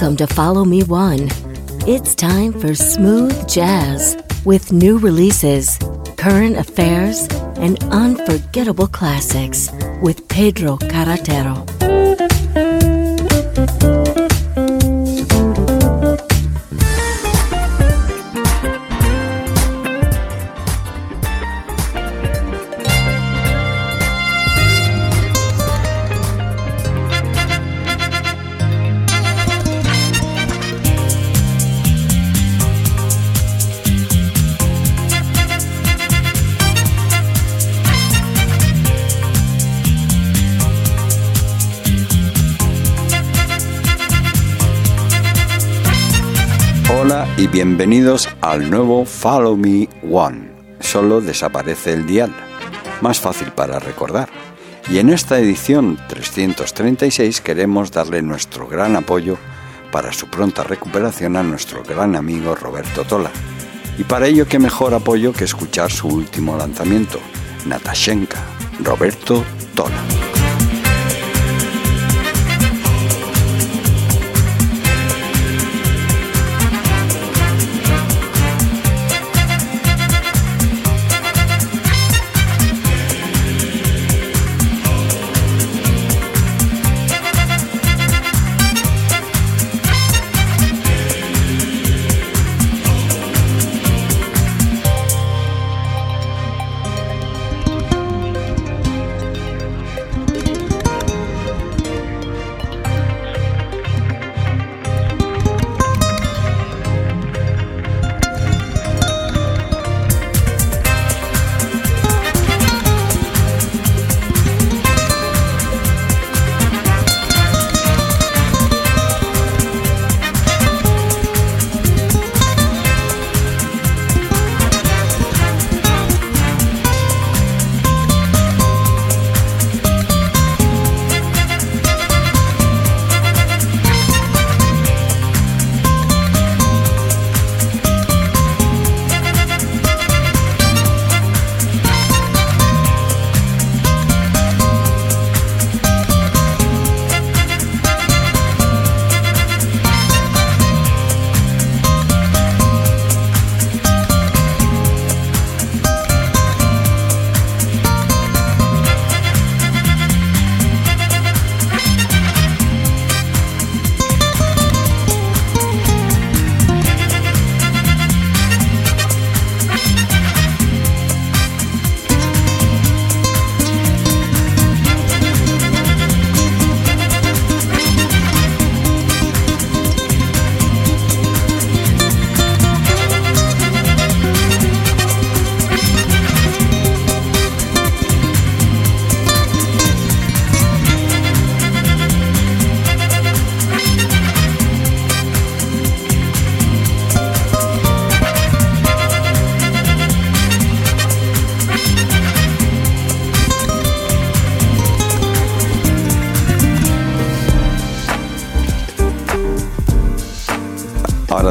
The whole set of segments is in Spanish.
Welcome to Follow Me One. It's time for smooth jazz with new releases, current affairs, and unforgettable classics with Pedro Carretero. Y bienvenidos al nuevo Follow Me One. Solo desaparece el dial. Más fácil para recordar. Y en esta edición 336 queremos darle nuestro gran apoyo para su pronta recuperación a nuestro gran amigo Roberto Tola. Y para ello qué mejor apoyo que escuchar su último lanzamiento, Natashenka, Roberto Tola.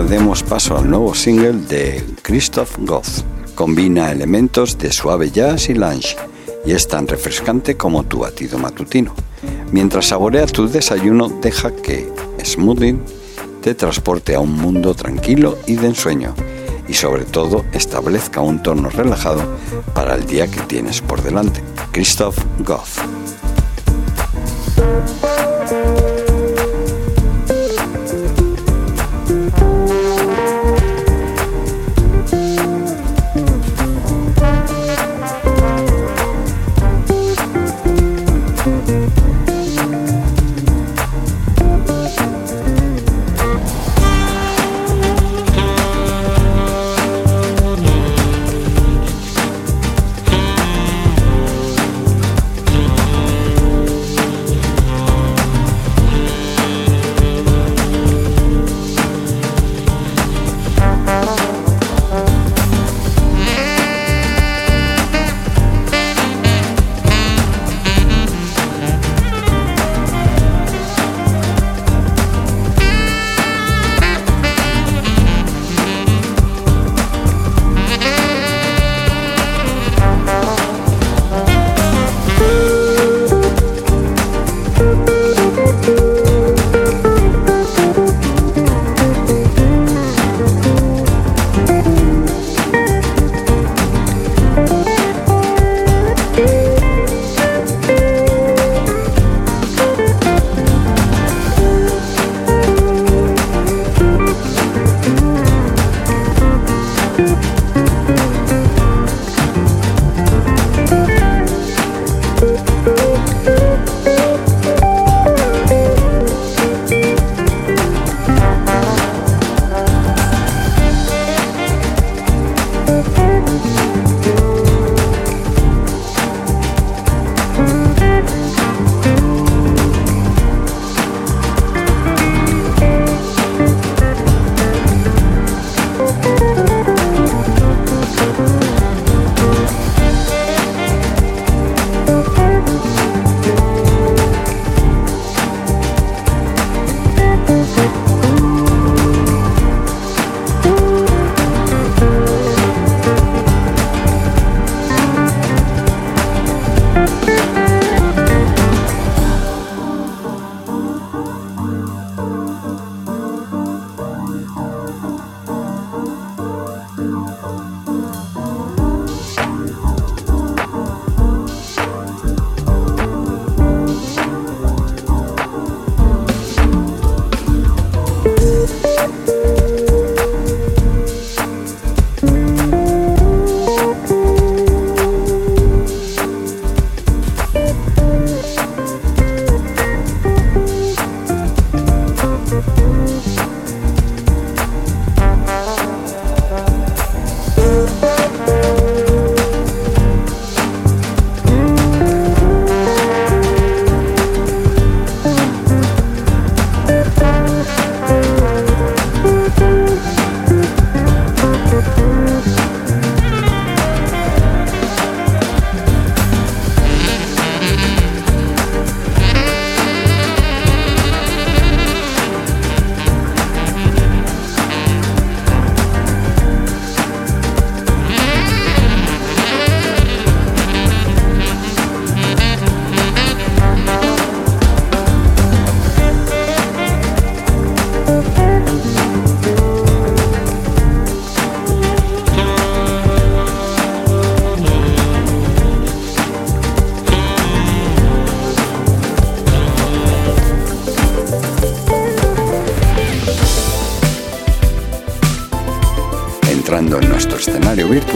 Demos paso al nuevo single de Christoph Goth. Combina elementos de suave jazz y lounge y es tan refrescante como tu batido matutino. Mientras saborea tu desayuno, deja que Smoothing te transporte a un mundo tranquilo y de ensueño y sobre todo establezca un tono relajado para el día que tienes por delante. Christoph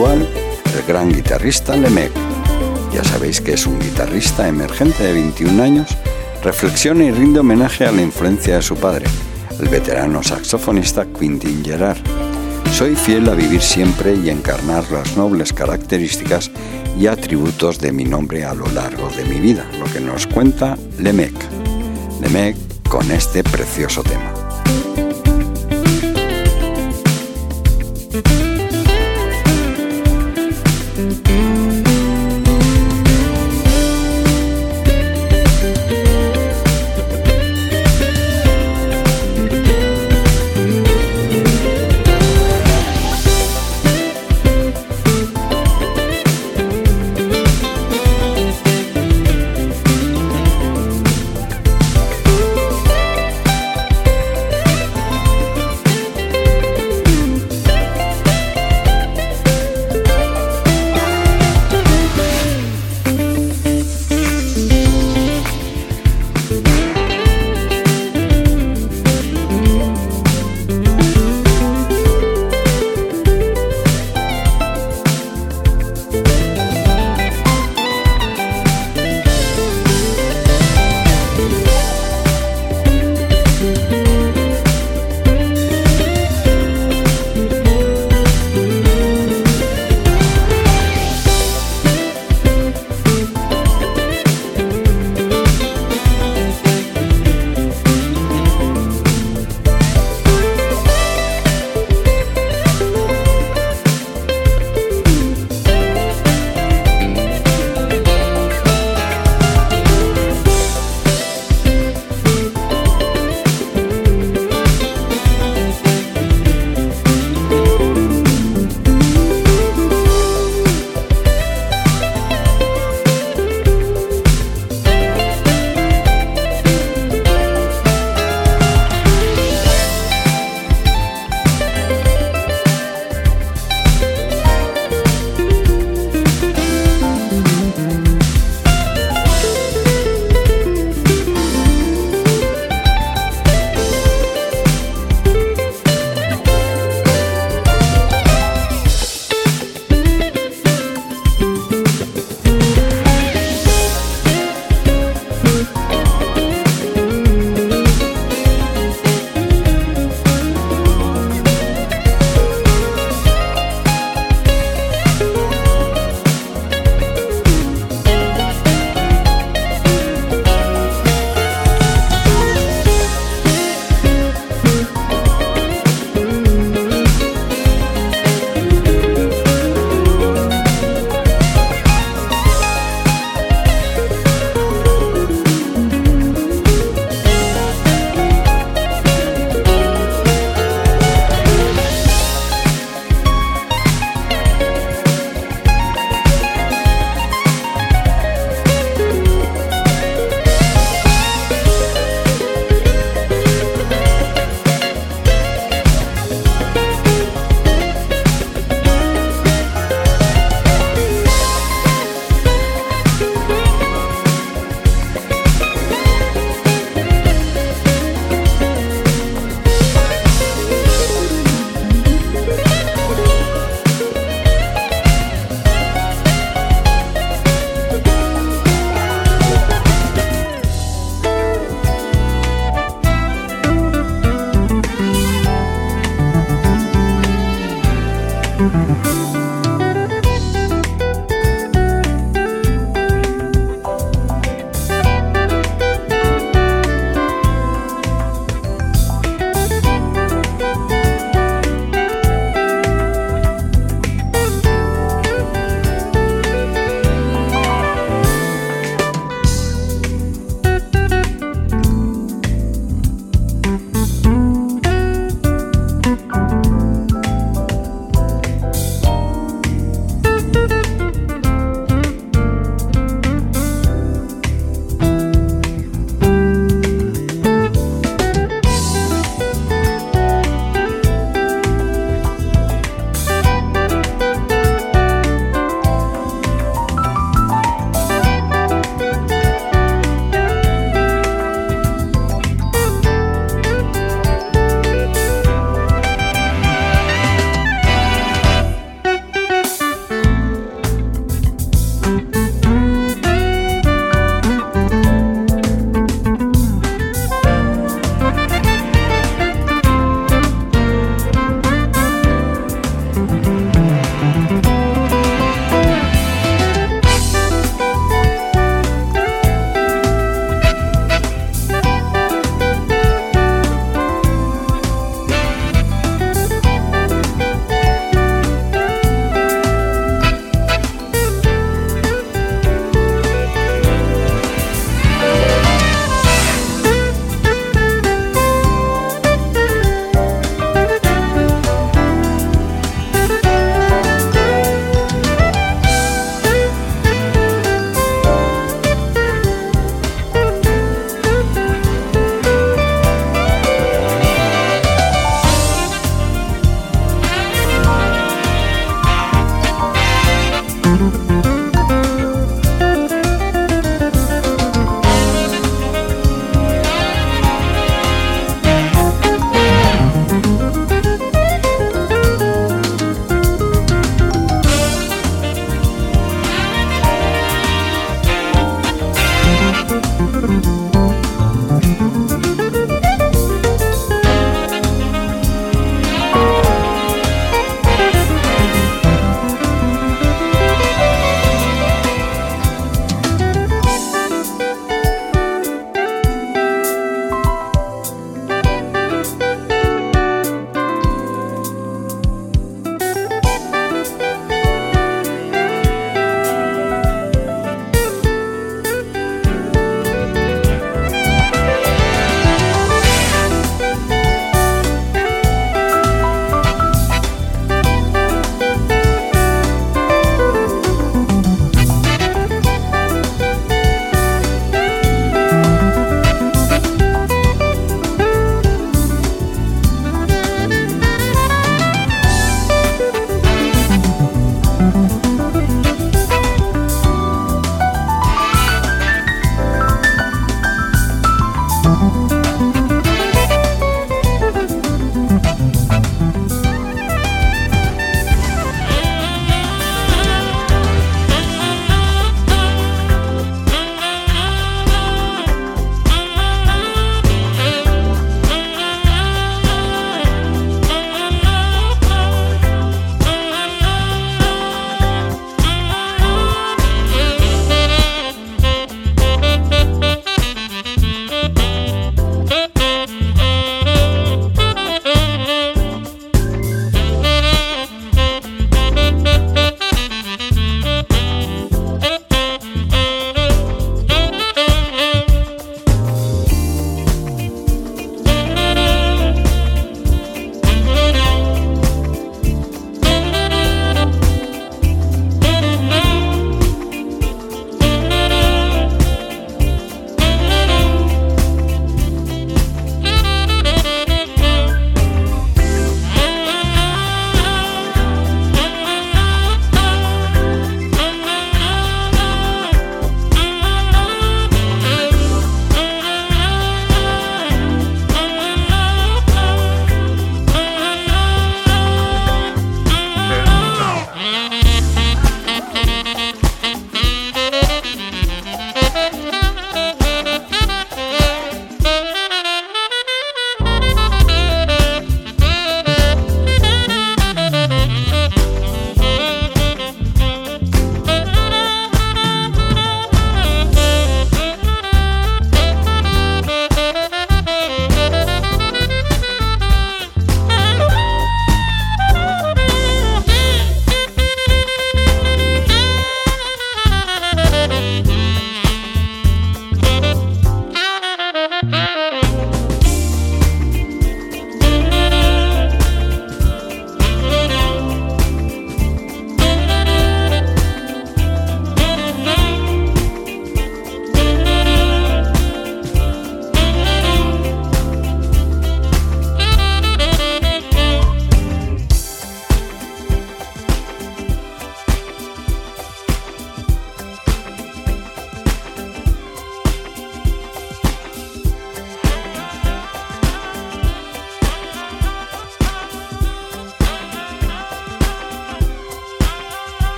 Goth. guitarrista Lemec. Ya sabéis que es un guitarrista emergente de 21 años, reflexiona y rinde homenaje a la influencia de su padre, el veterano saxofonista Quintin Gerard. Soy fiel a vivir siempre y encarnar las nobles características y atributos de mi nombre a lo largo de mi vida, lo que nos cuenta Lemec. Lemec con este precioso tema.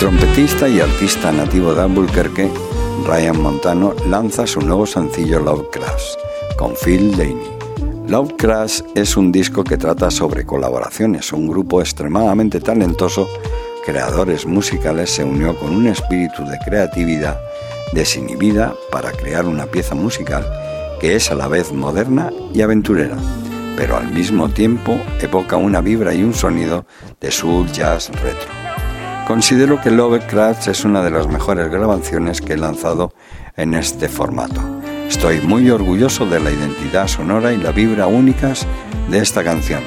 trompetista y artista nativo de Albuquerque, Ryan Montano, lanza su nuevo sencillo Love Crash con Phil Laney. Love Crash es un disco que trata sobre colaboraciones. Un grupo extremadamente talentoso, creadores musicales, se unió con un espíritu de creatividad desinhibida para crear una pieza musical que es a la vez moderna y aventurera, pero al mismo tiempo evoca una vibra y un sonido de soul jazz retro. Considero que Lovecraft es una de las mejores grabaciones que he lanzado en este formato. Estoy muy orgulloso de la identidad sonora y la vibra únicas de esta canción.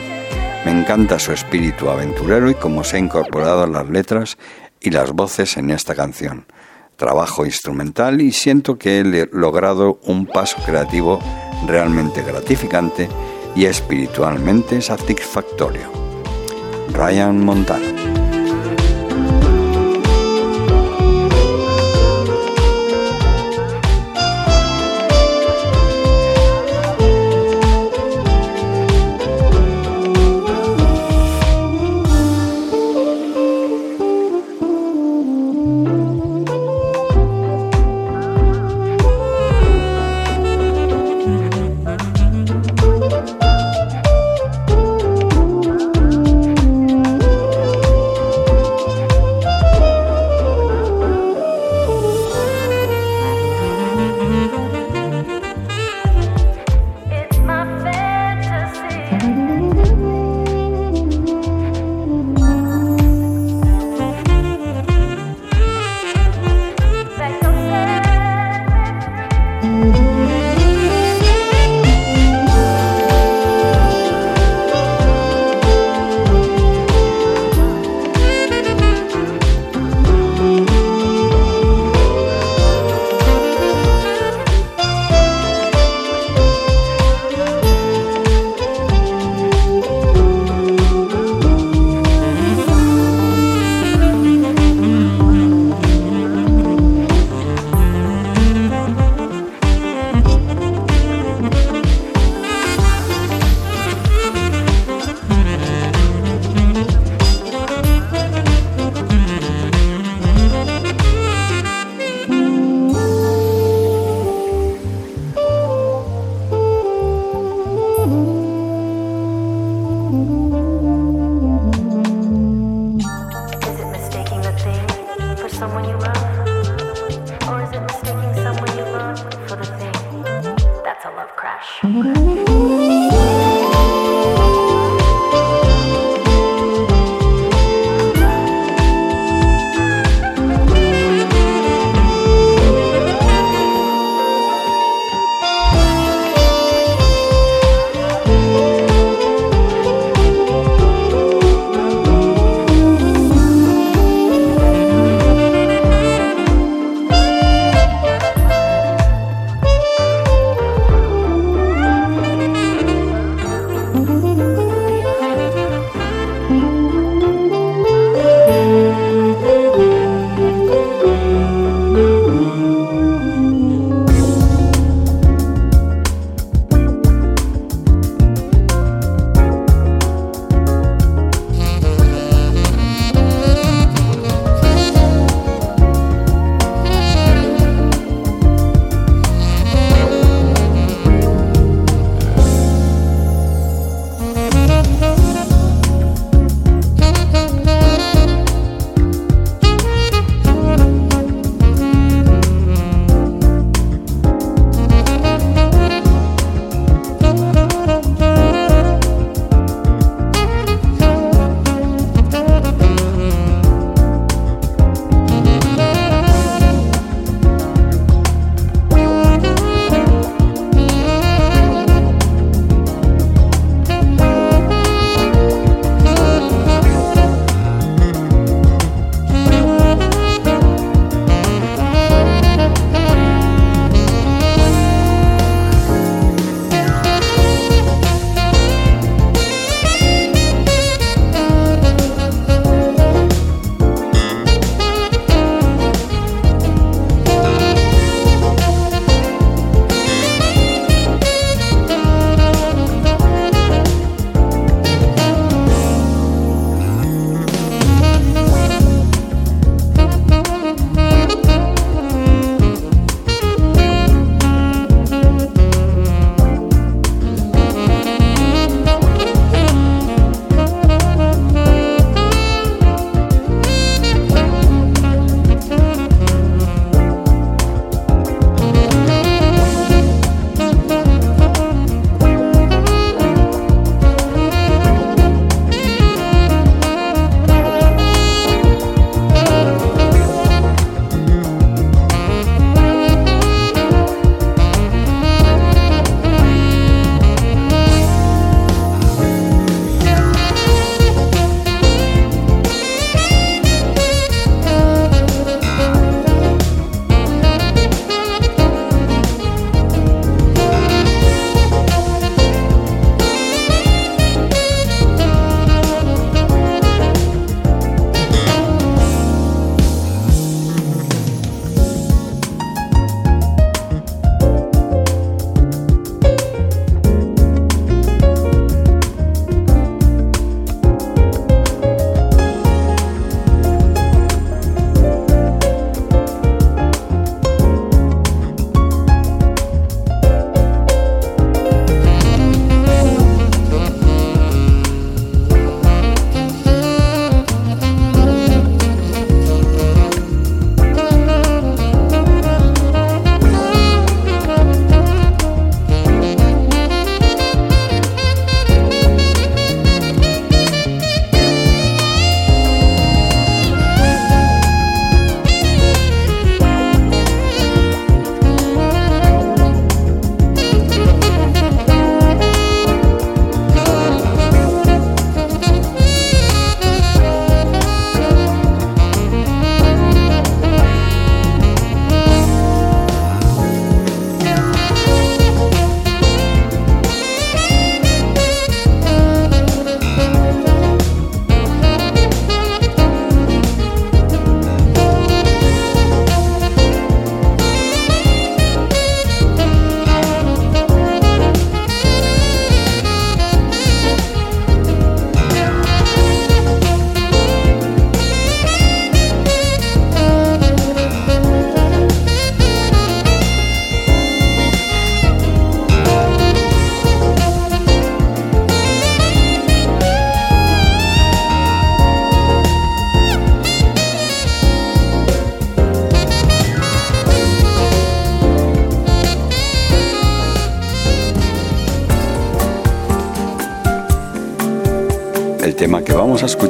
Me encanta su espíritu aventurero y cómo se ha incorporado las letras y las voces en esta canción. Trabajo instrumental y siento que he logrado un paso creativo realmente gratificante y espiritualmente satisfactorio. Ryan Montano.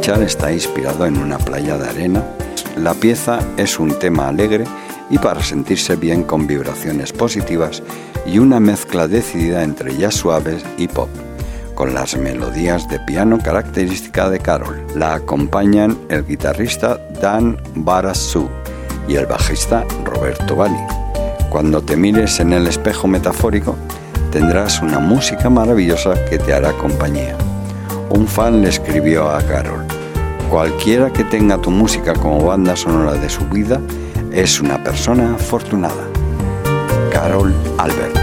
Escuchar está inspirado en una playa de arena. La pieza es un tema alegre y para sentirse bien con vibraciones positivas y una mezcla decidida entre jazz suaves y pop, con las melodías de piano característica de Carol. La acompañan el guitarrista Dan Barasu y el bajista Roberto Bali. Cuando te mires en el espejo metafórico, tendrás una música maravillosa que te hará compañía. Un fan le escribió a Carol, cualquiera que tenga tu música como banda sonora de su vida es una persona afortunada. Carol Albert.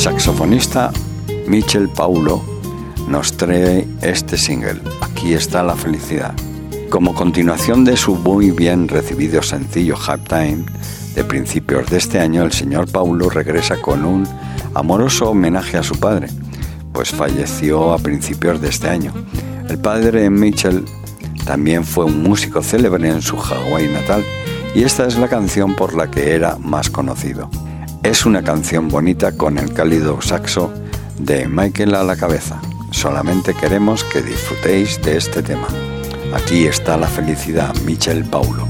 Saxofonista Michel Paulo nos trae este single, Aquí está la felicidad. Como continuación de su muy bien recibido sencillo Time de principios de este año, el señor Paulo regresa con un amoroso homenaje a su padre, pues falleció a principios de este año. El padre de Mitchell también fue un músico célebre en su Hawái natal y esta es la canción por la que era más conocido. Es una canción bonita con el cálido saxo de Michael a la cabeza. Solamente queremos que disfrutéis de este tema. Aquí está la felicidad, Michel Paulo.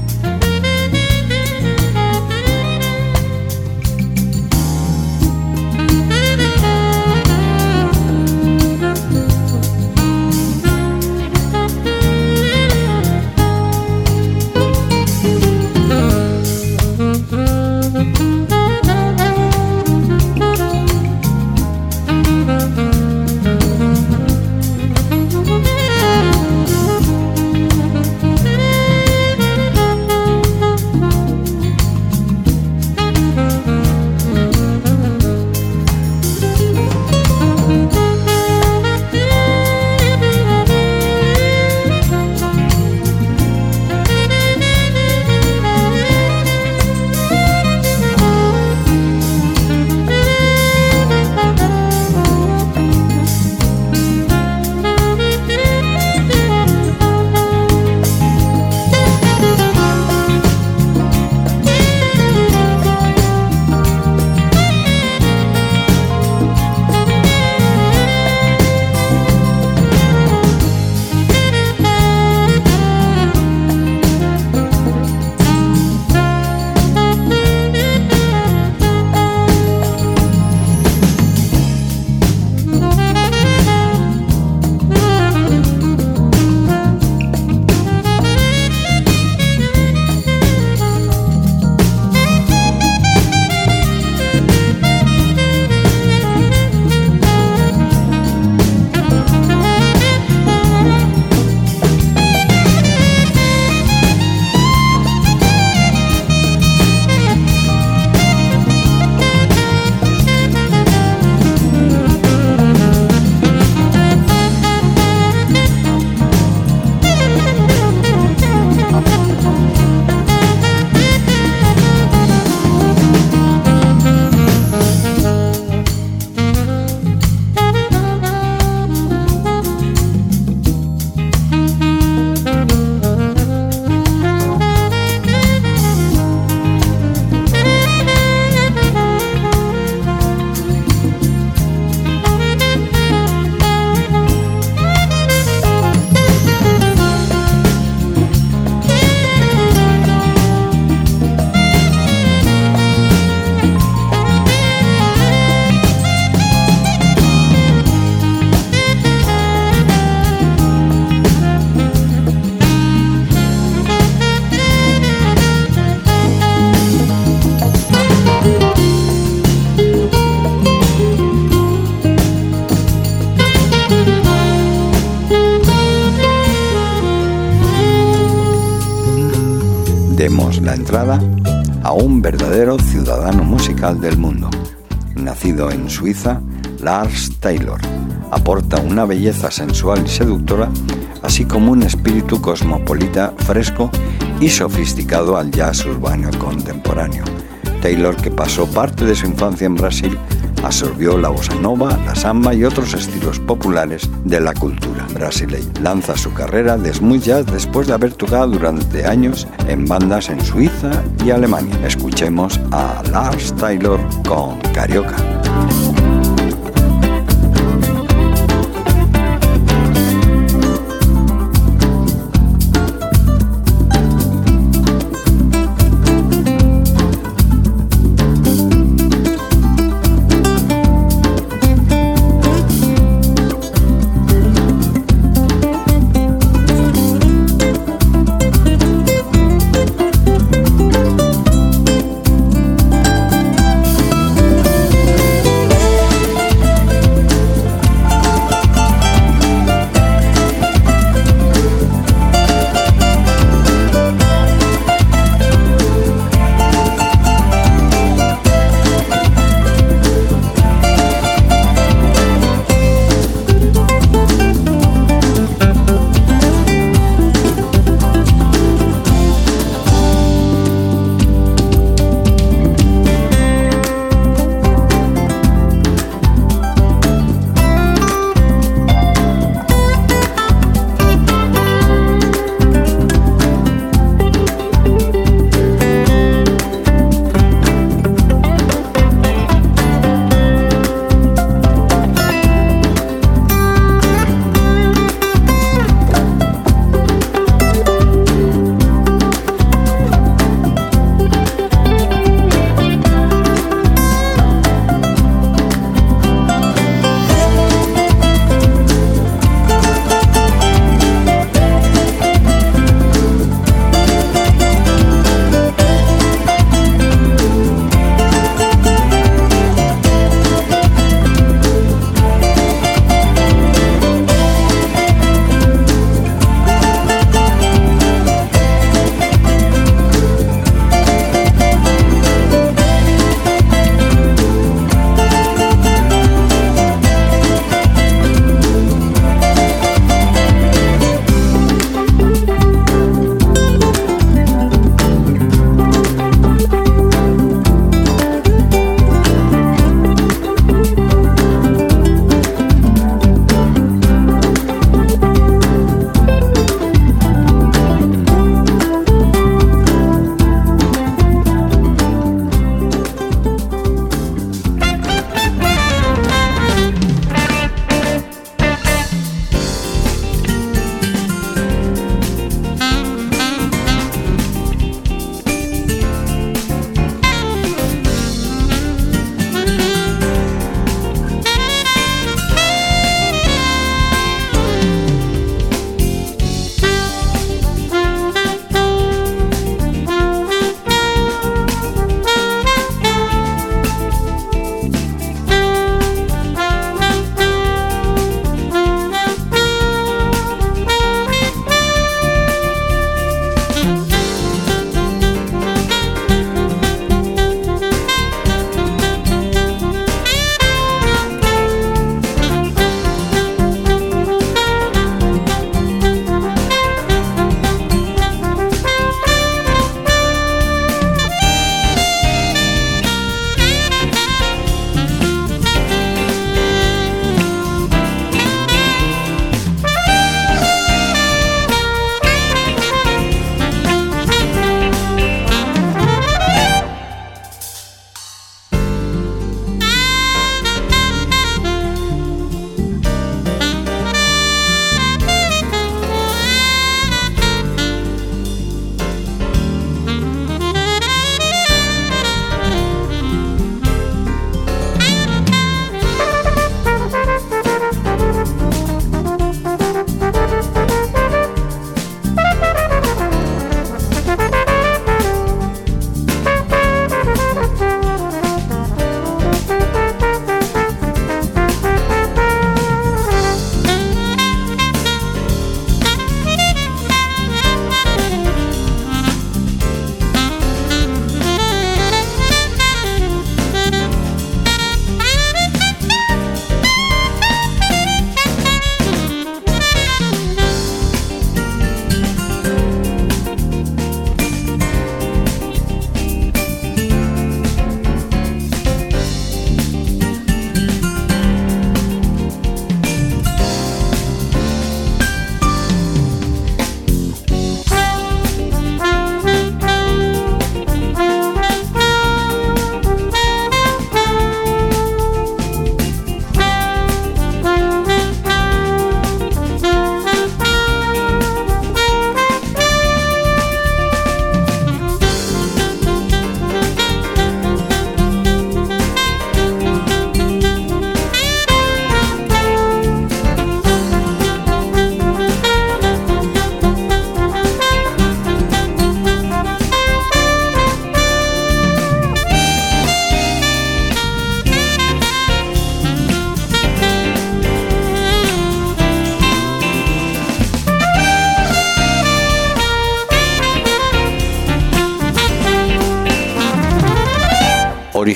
A un verdadero ciudadano musical del mundo. Nacido en Suiza, Lars Taylor aporta una belleza sensual y seductora, así como un espíritu cosmopolita fresco y sofisticado al jazz urbano contemporáneo. Taylor, que pasó parte de su infancia en Brasil, absorbió la bossa nova, la samba y otros estilos populares de la cultura brasileña. Lanza su carrera de smooth jazz después de haber tocado durante años en bandas en Suiza y Alemania. Escuchemos a Lars Taylor con Carioca.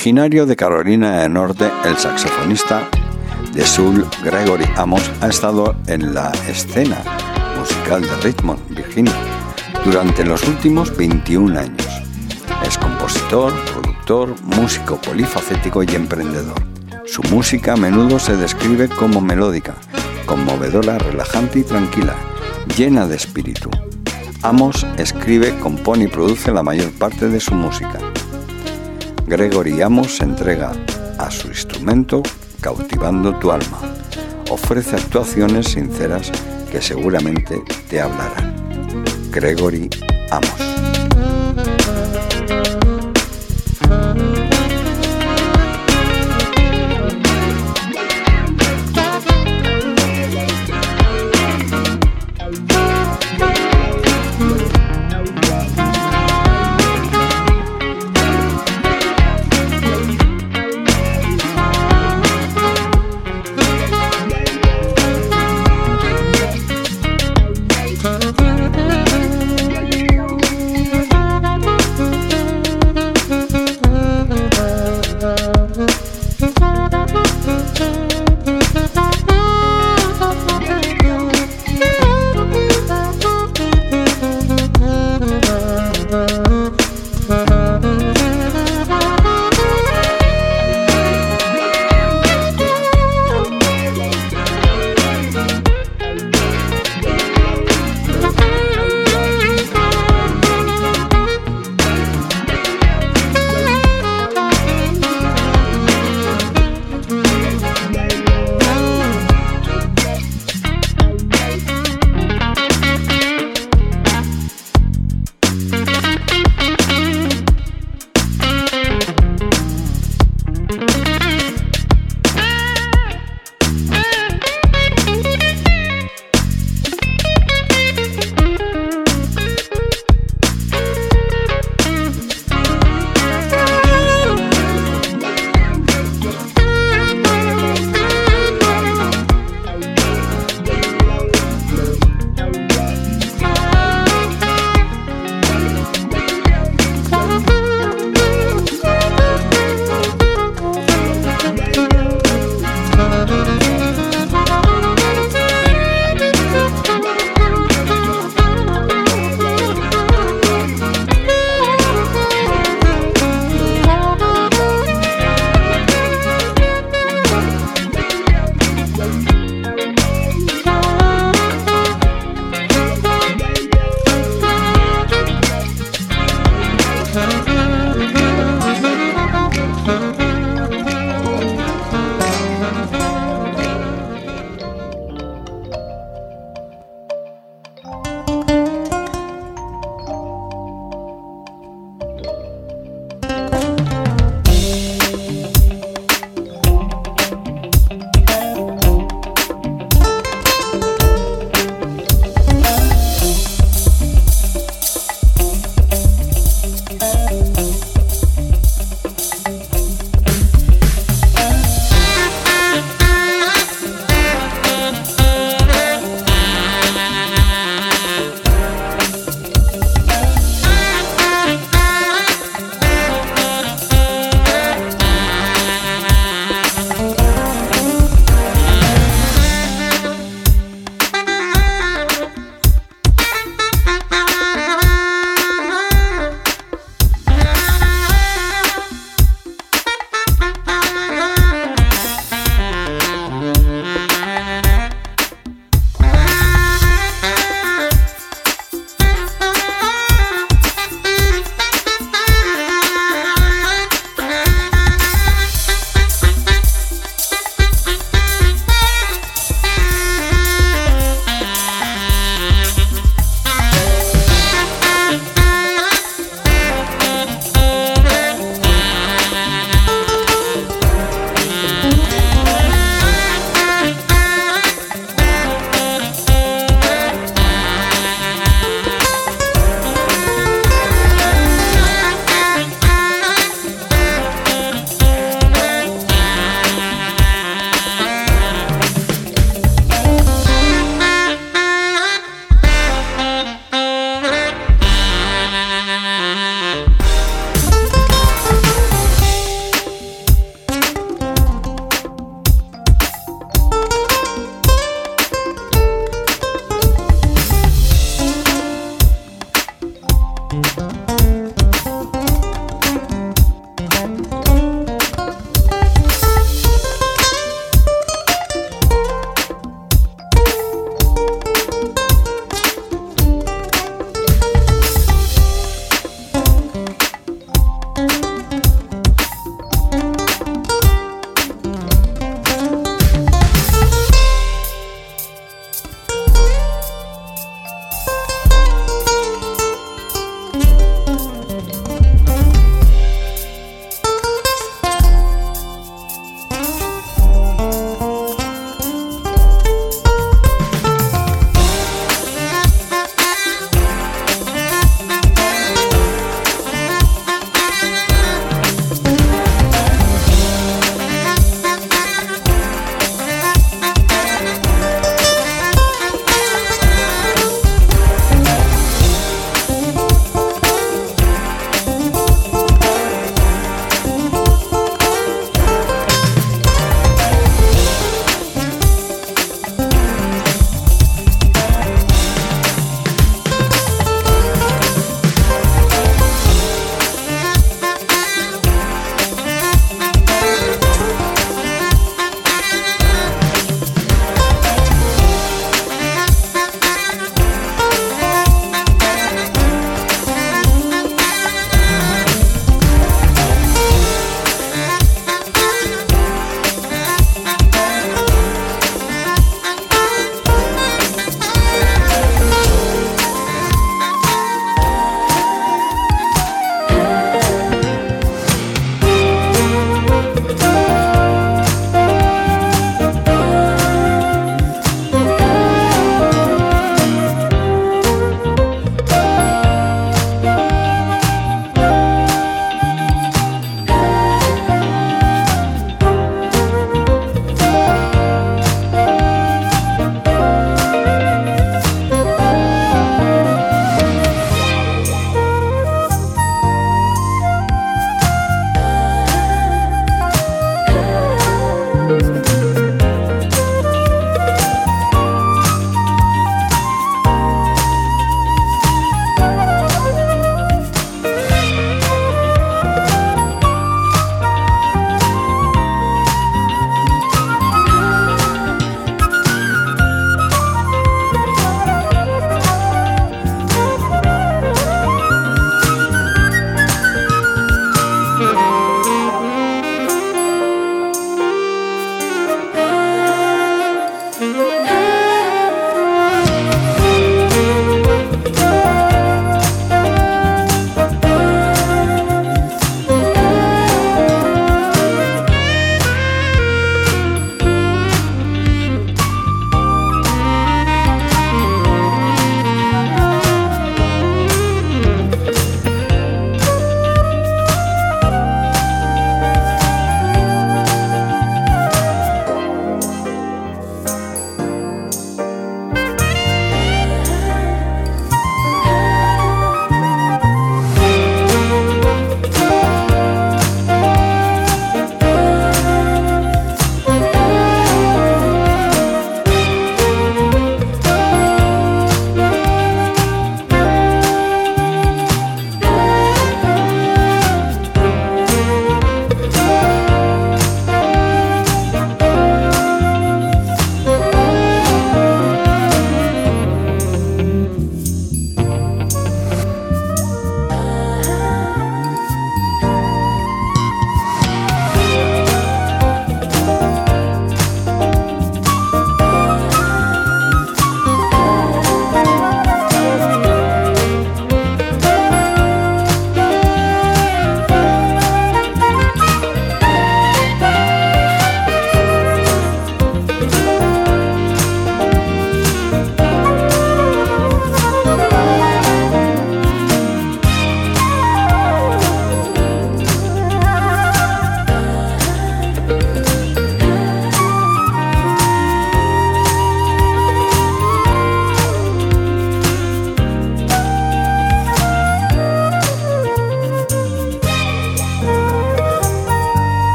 Originario de Carolina del Norte, el saxofonista de Soul Gregory Amos ha estado en la escena musical de Richmond, Virginia, durante los últimos 21 años. Es compositor, productor, músico polifacético y emprendedor. Su música a menudo se describe como melódica, conmovedora, relajante y tranquila, llena de espíritu. Amos escribe, compone y produce la mayor parte de su música. Gregory Amos entrega a su instrumento cautivando tu alma. Ofrece actuaciones sinceras que seguramente te hablarán. Gregory Amos.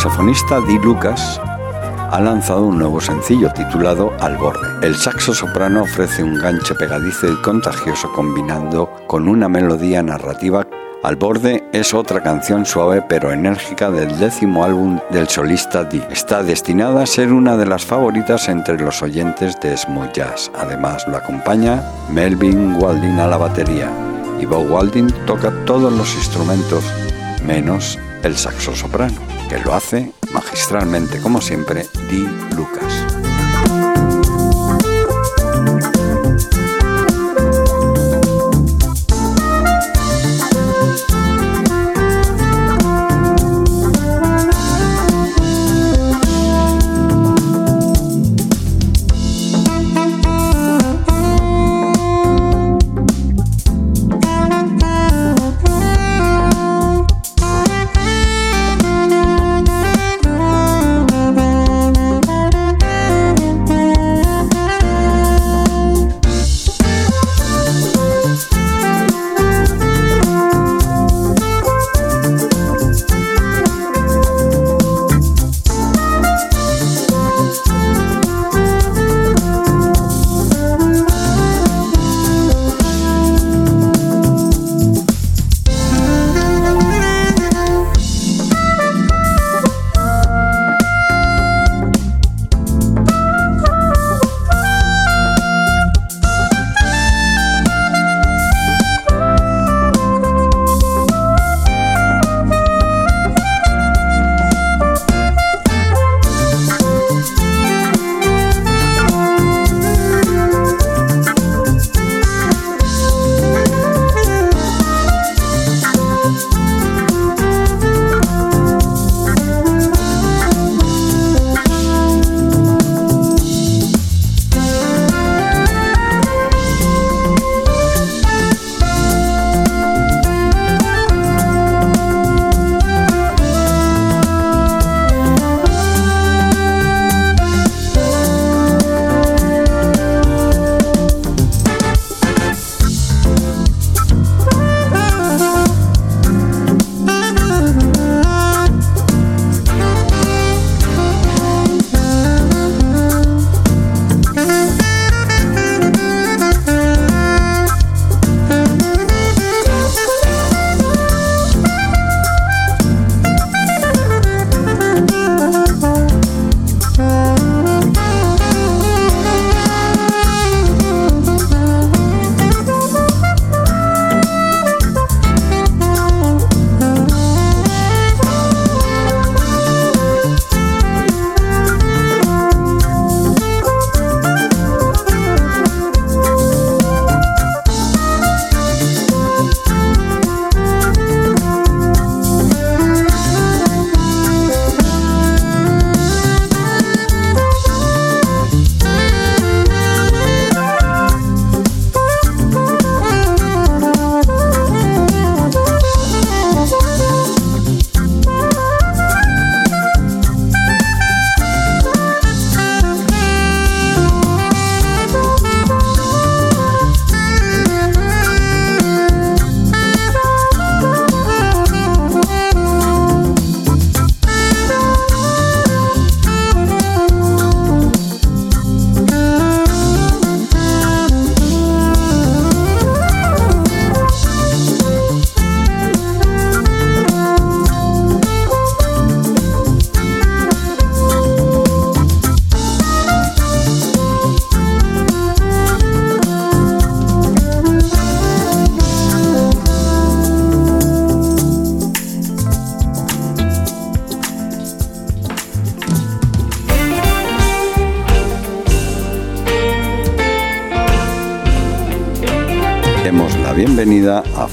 Saxofonista Dee Lucas ha lanzado un nuevo sencillo titulado Al borde. El saxo soprano ofrece un gancho pegadizo y contagioso combinando con una melodía narrativa. Al borde es otra canción suave pero enérgica del décimo álbum del solista Dee. Está destinada a ser una de las favoritas entre los oyentes de smooth jazz. Además lo acompaña Melvin Walding a la batería y Bob Walding toca todos los instrumentos menos el saxo soprano, que lo hace magistralmente como siempre Di Lucas.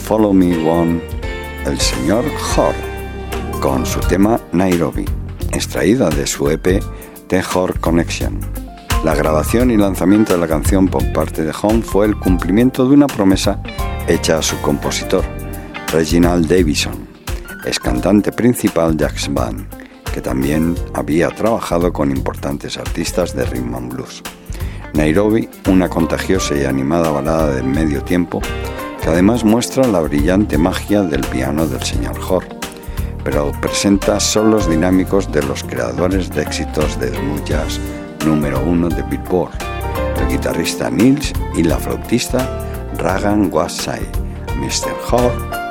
Follow Me One el señor Hor con su tema Nairobi, extraída de su EP The Hor Connection. La grabación y lanzamiento de la canción por parte de Home fue el cumplimiento de una promesa hecha a su compositor, Reginald Davison, ex cantante principal de Axe Band, que también había trabajado con importantes artistas de rhythm and blues. Nairobi, una contagiosa y animada balada del medio tiempo, además muestra la brillante magia del piano del señor Hor, pero presenta solos dinámicos de los creadores de éxitos de jazz número uno de Billboard, el guitarrista Nils y la flautista Ragan Wasai, Mr. Hall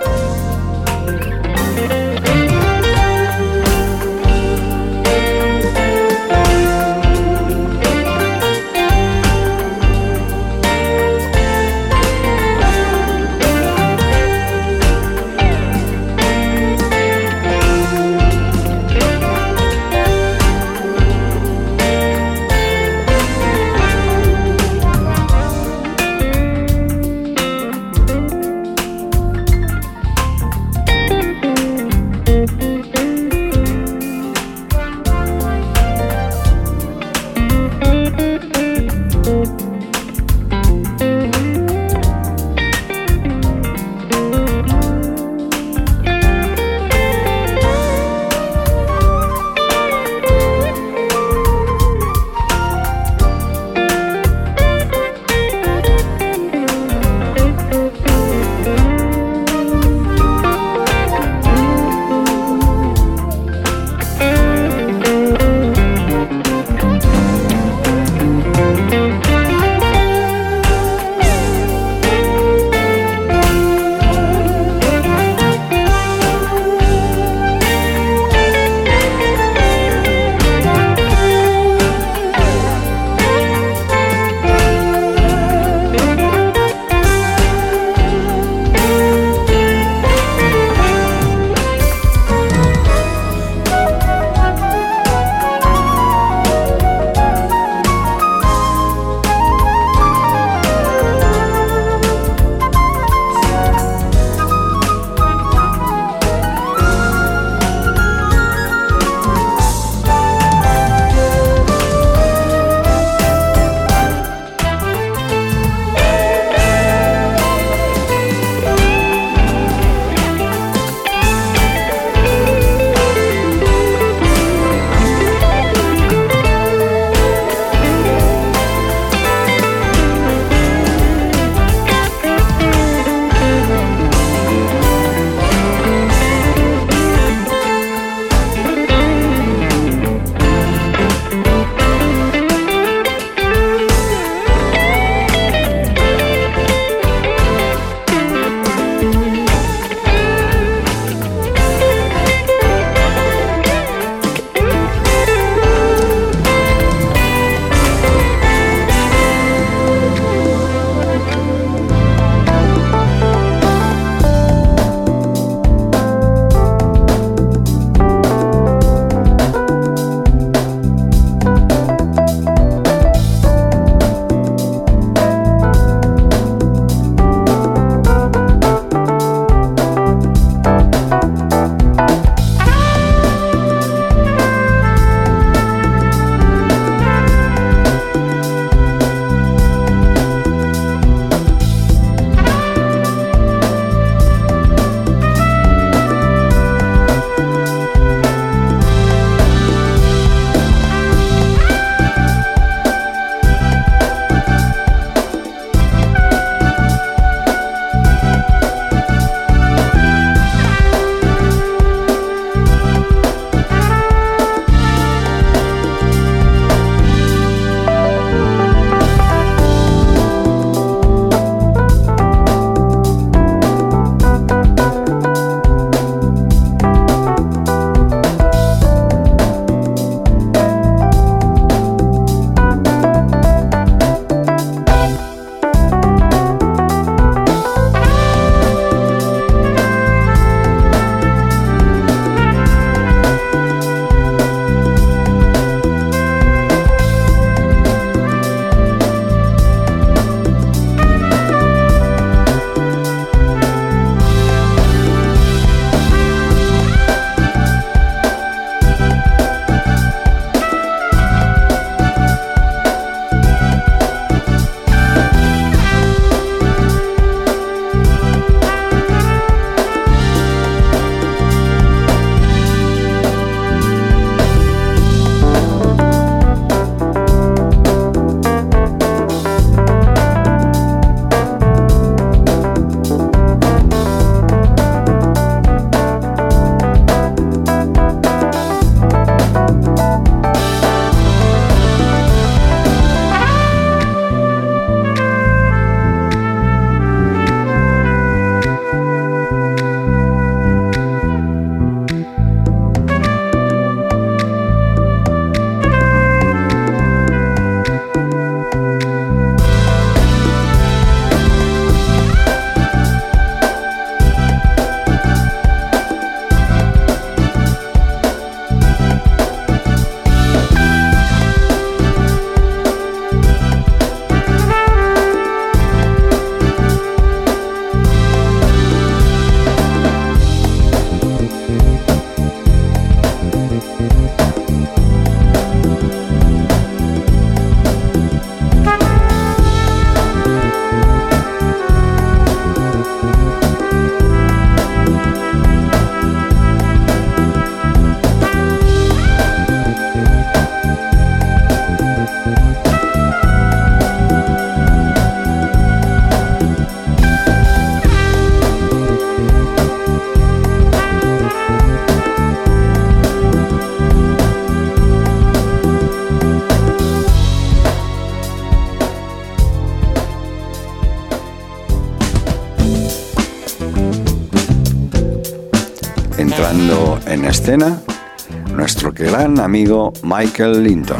nuestro gran amigo Michael Linton.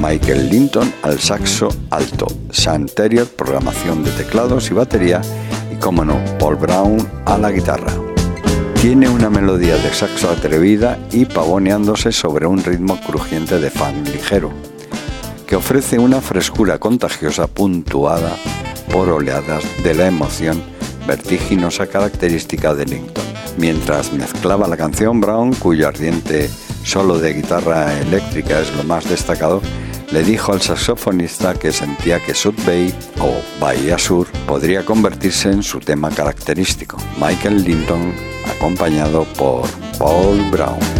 Michael Linton al saxo alto, Santerior programación de teclados y batería y como no, Paul Brown a la guitarra. Tiene una melodía de saxo atrevida y pavoneándose sobre un ritmo crujiente de fan ligero, que ofrece una frescura contagiosa puntuada por oleadas de la emoción vertiginosa característica de Linton. Mientras mezclaba la canción Brown, cuyo ardiente solo de guitarra eléctrica es lo más destacado, le dijo al saxofonista que sentía que Sud Bay o Bahía Sur podría convertirse en su tema característico. Michael Linton acompañado por Paul Brown.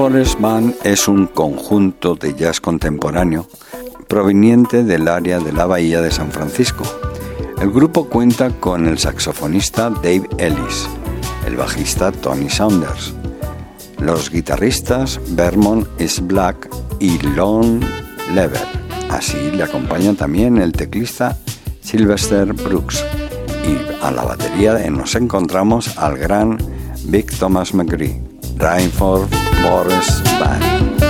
Rainforest Band es un conjunto de jazz contemporáneo proveniente del área de la Bahía de San Francisco. El grupo cuenta con el saxofonista Dave Ellis, el bajista Tony Saunders, los guitarristas Vermont is Black y Lon Lever. Así le acompaña también el teclista Sylvester Brooks. Y a la batería nos encontramos al gran Big Thomas McGree. Reinform Morris Band.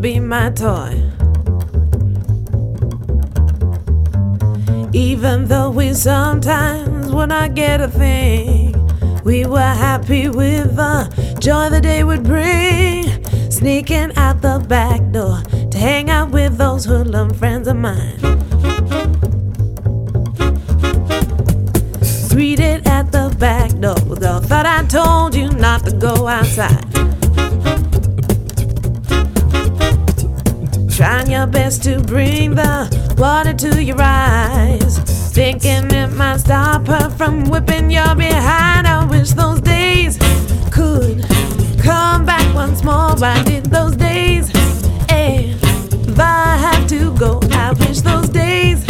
Be my toy. Even though we sometimes would not get a thing, we were happy with the joy the day would bring. Sneaking out the back door to hang out with those hoodlum friends of mine. Greeted at the back door a thought I told you not to go outside. To bring the water to your eyes. Thinking it might stop her from whipping your behind. I wish those days could come back once more. I did those days. I had to go, I wish those days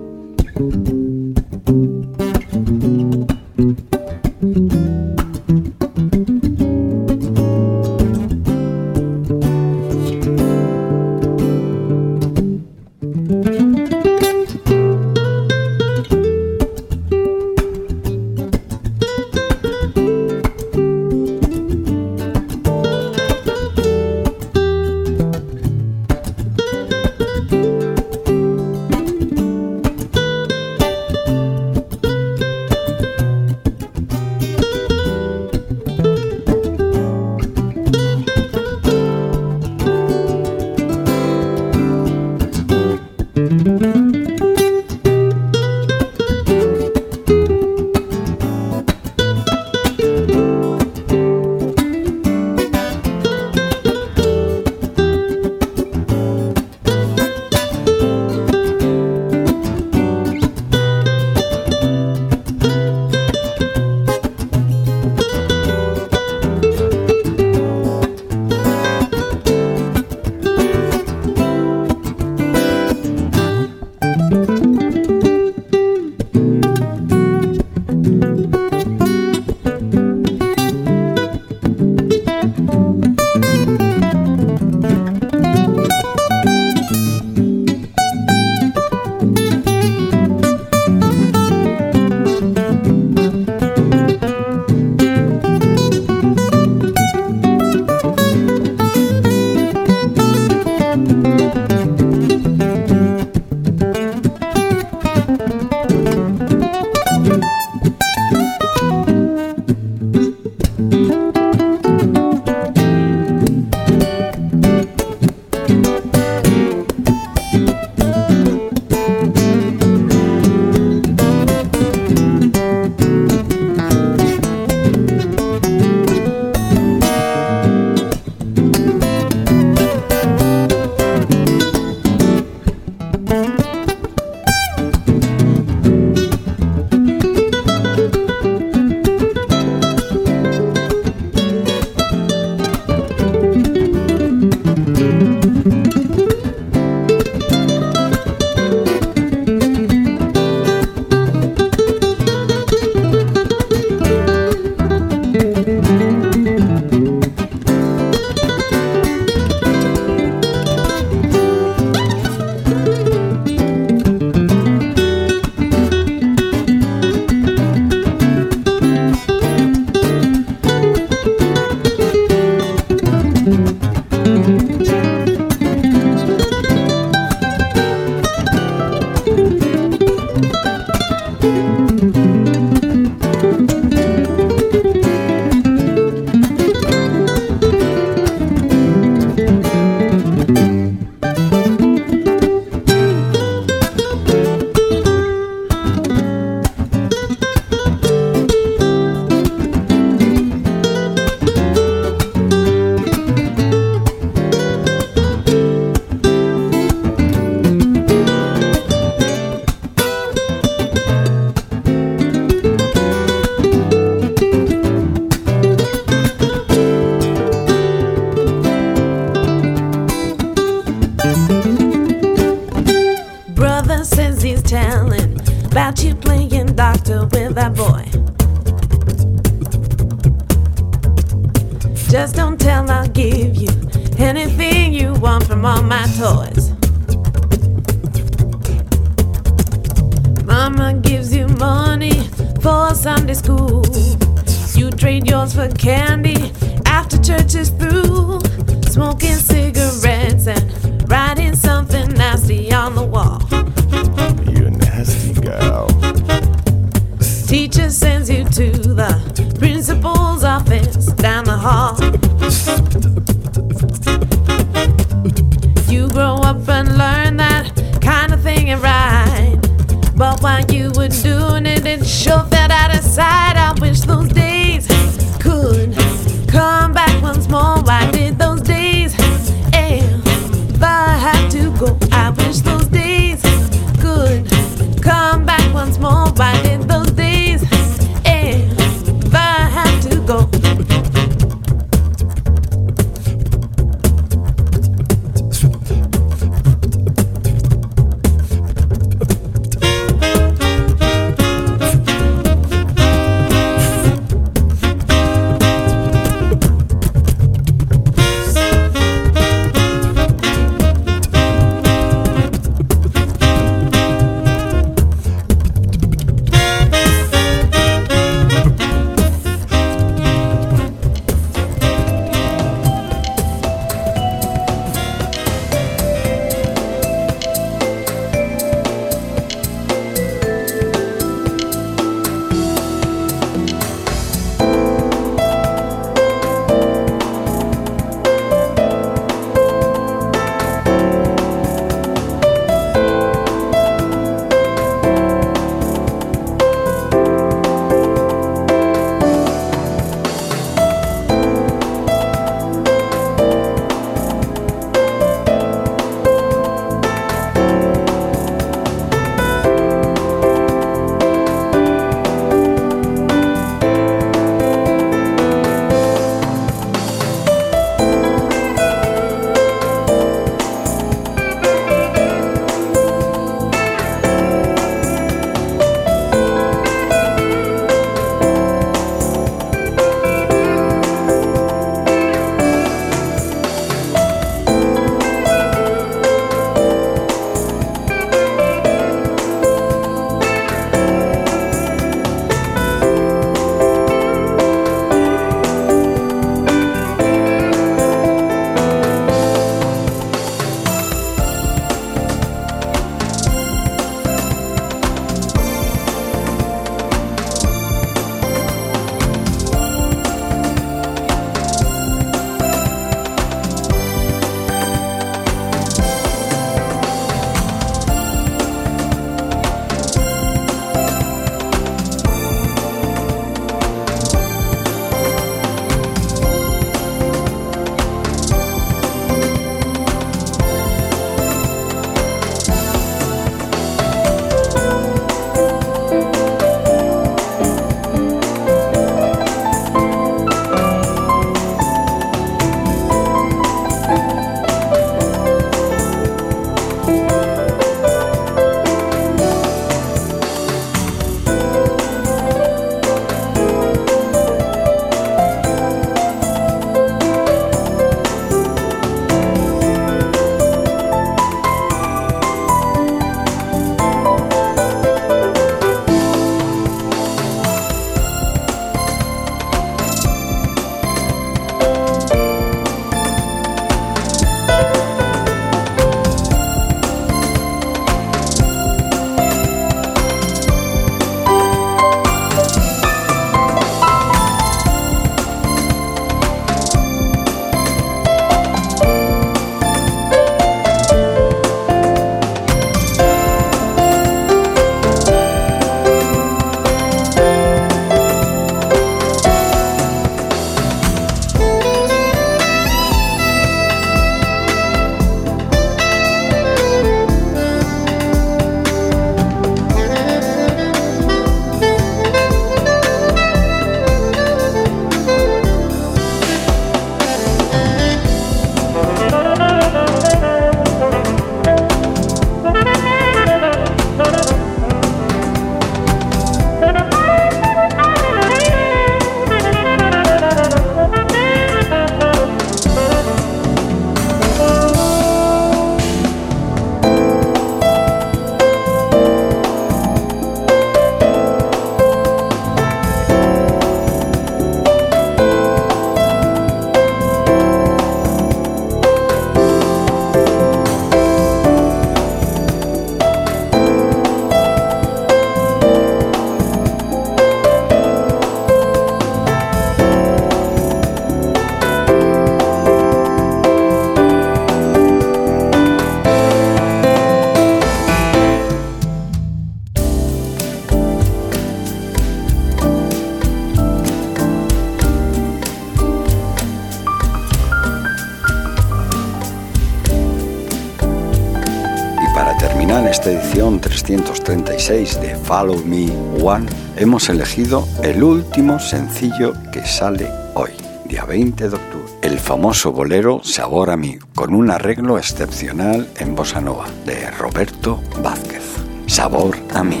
edición 336 de Follow Me One, hemos elegido el último sencillo que sale hoy, día 20 de octubre. El famoso bolero Sabor a mí, con un arreglo excepcional en bossa nova de Roberto Vázquez. Sabor a mí.